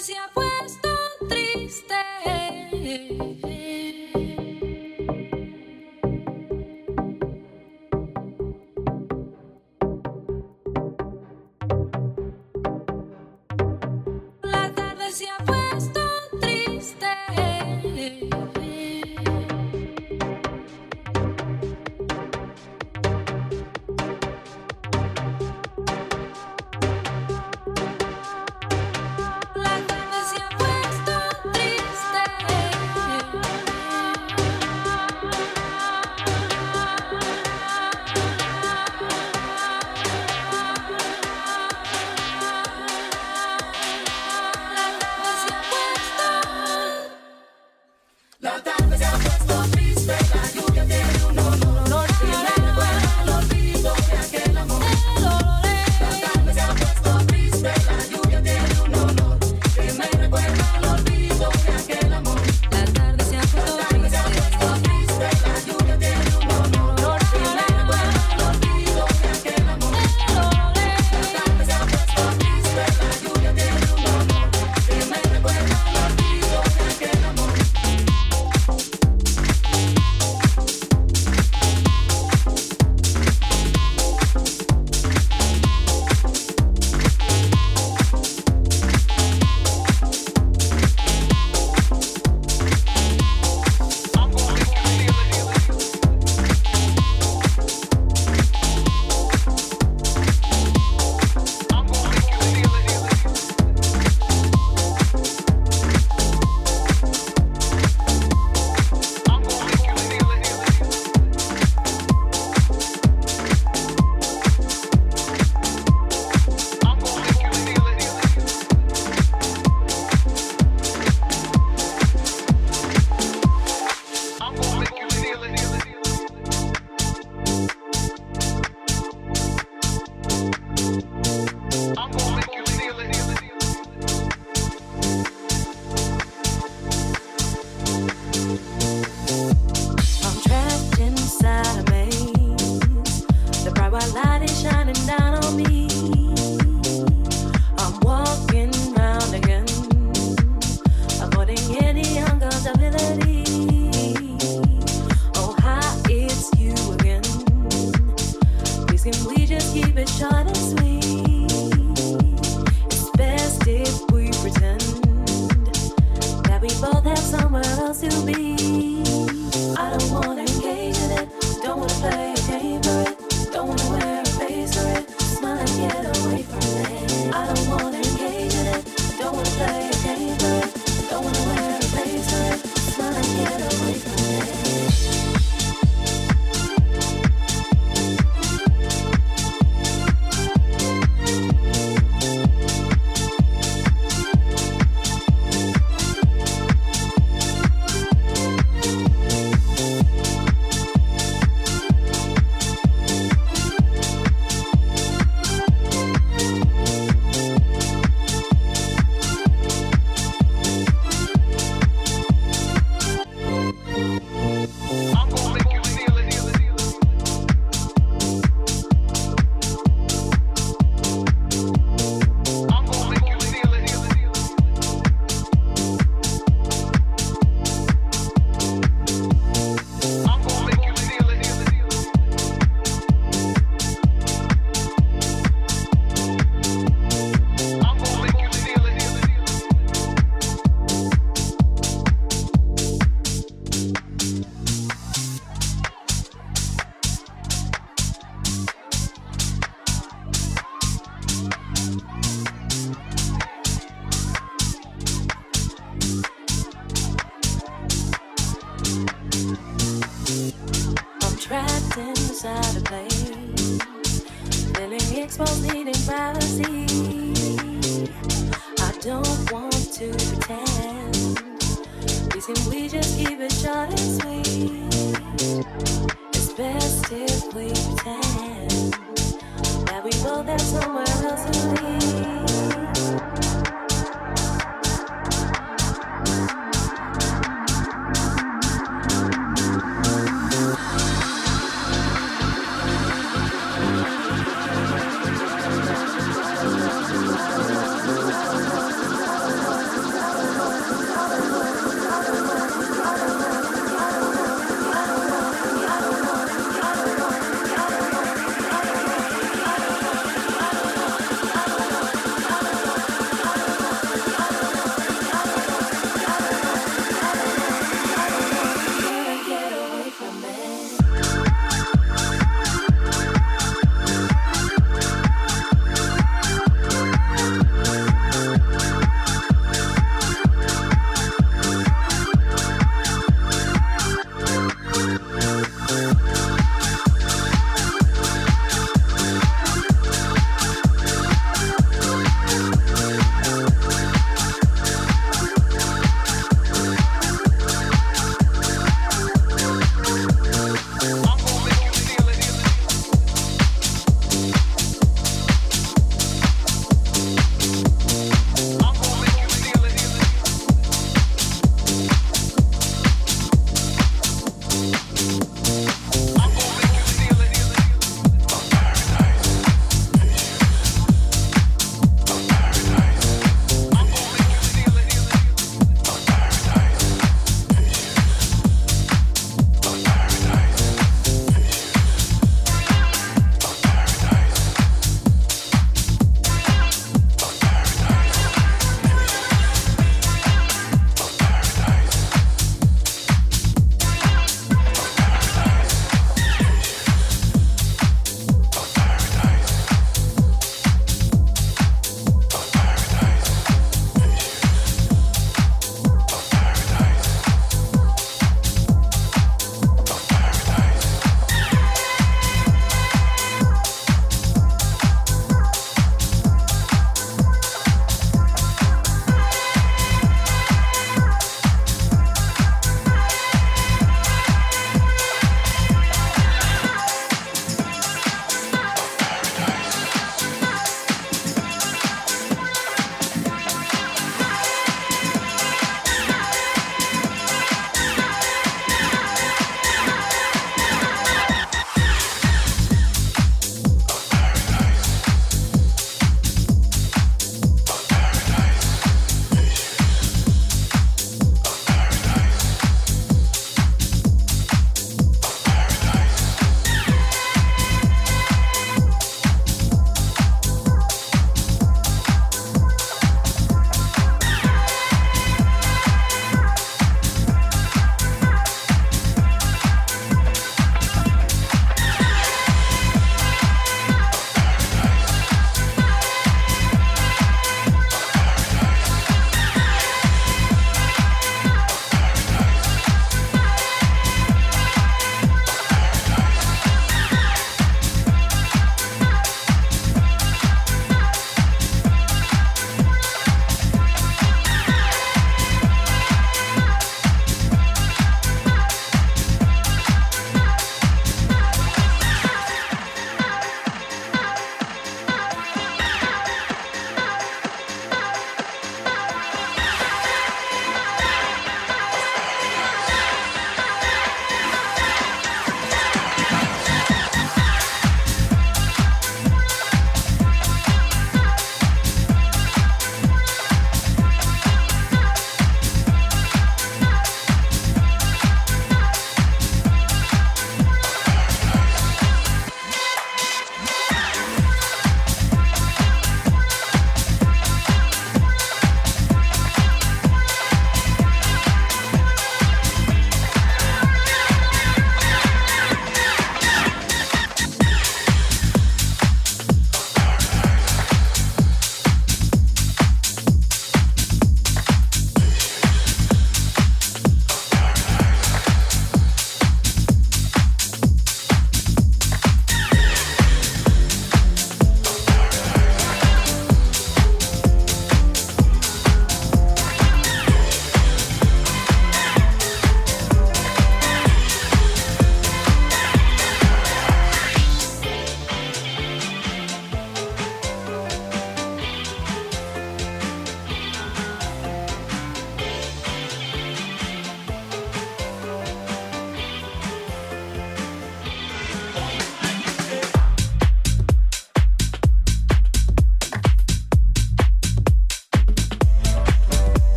iglesia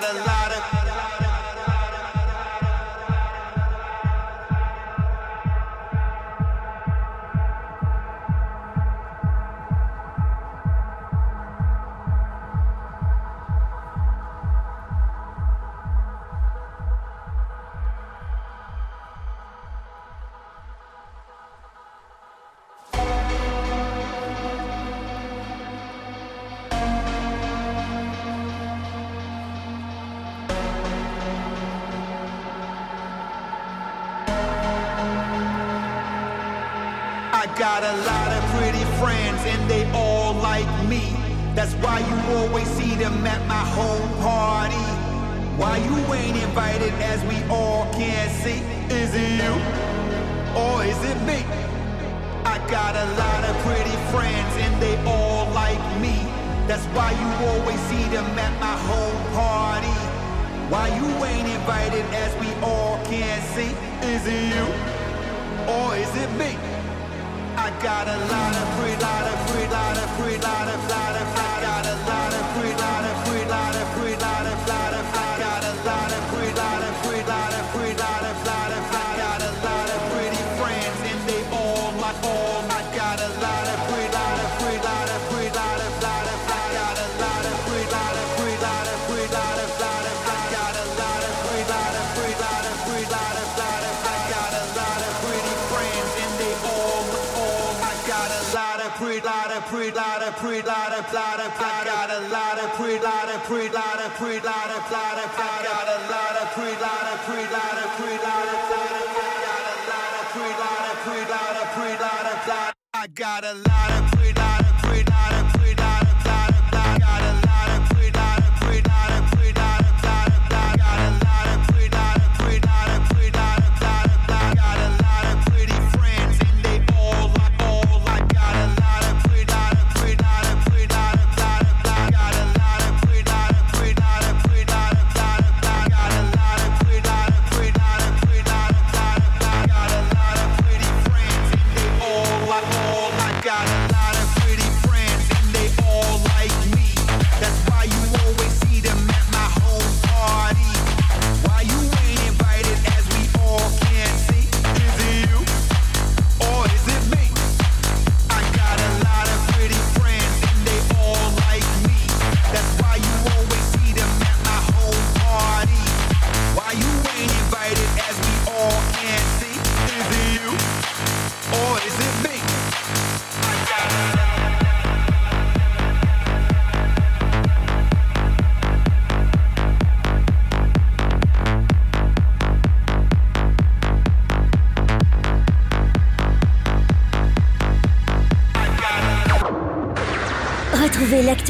gotta love. of pre lot of lot of I got lot of pre lot of pre lot of pre lot of lot of I got a lot of pre lot of pre lot of pre lot of lot of I got a lot of pre lot of pre lot of pre lot of lot I got a lot of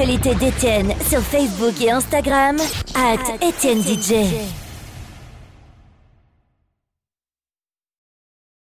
l'actualité d'Étienne sur Facebook et Instagram, at Étienne DJ.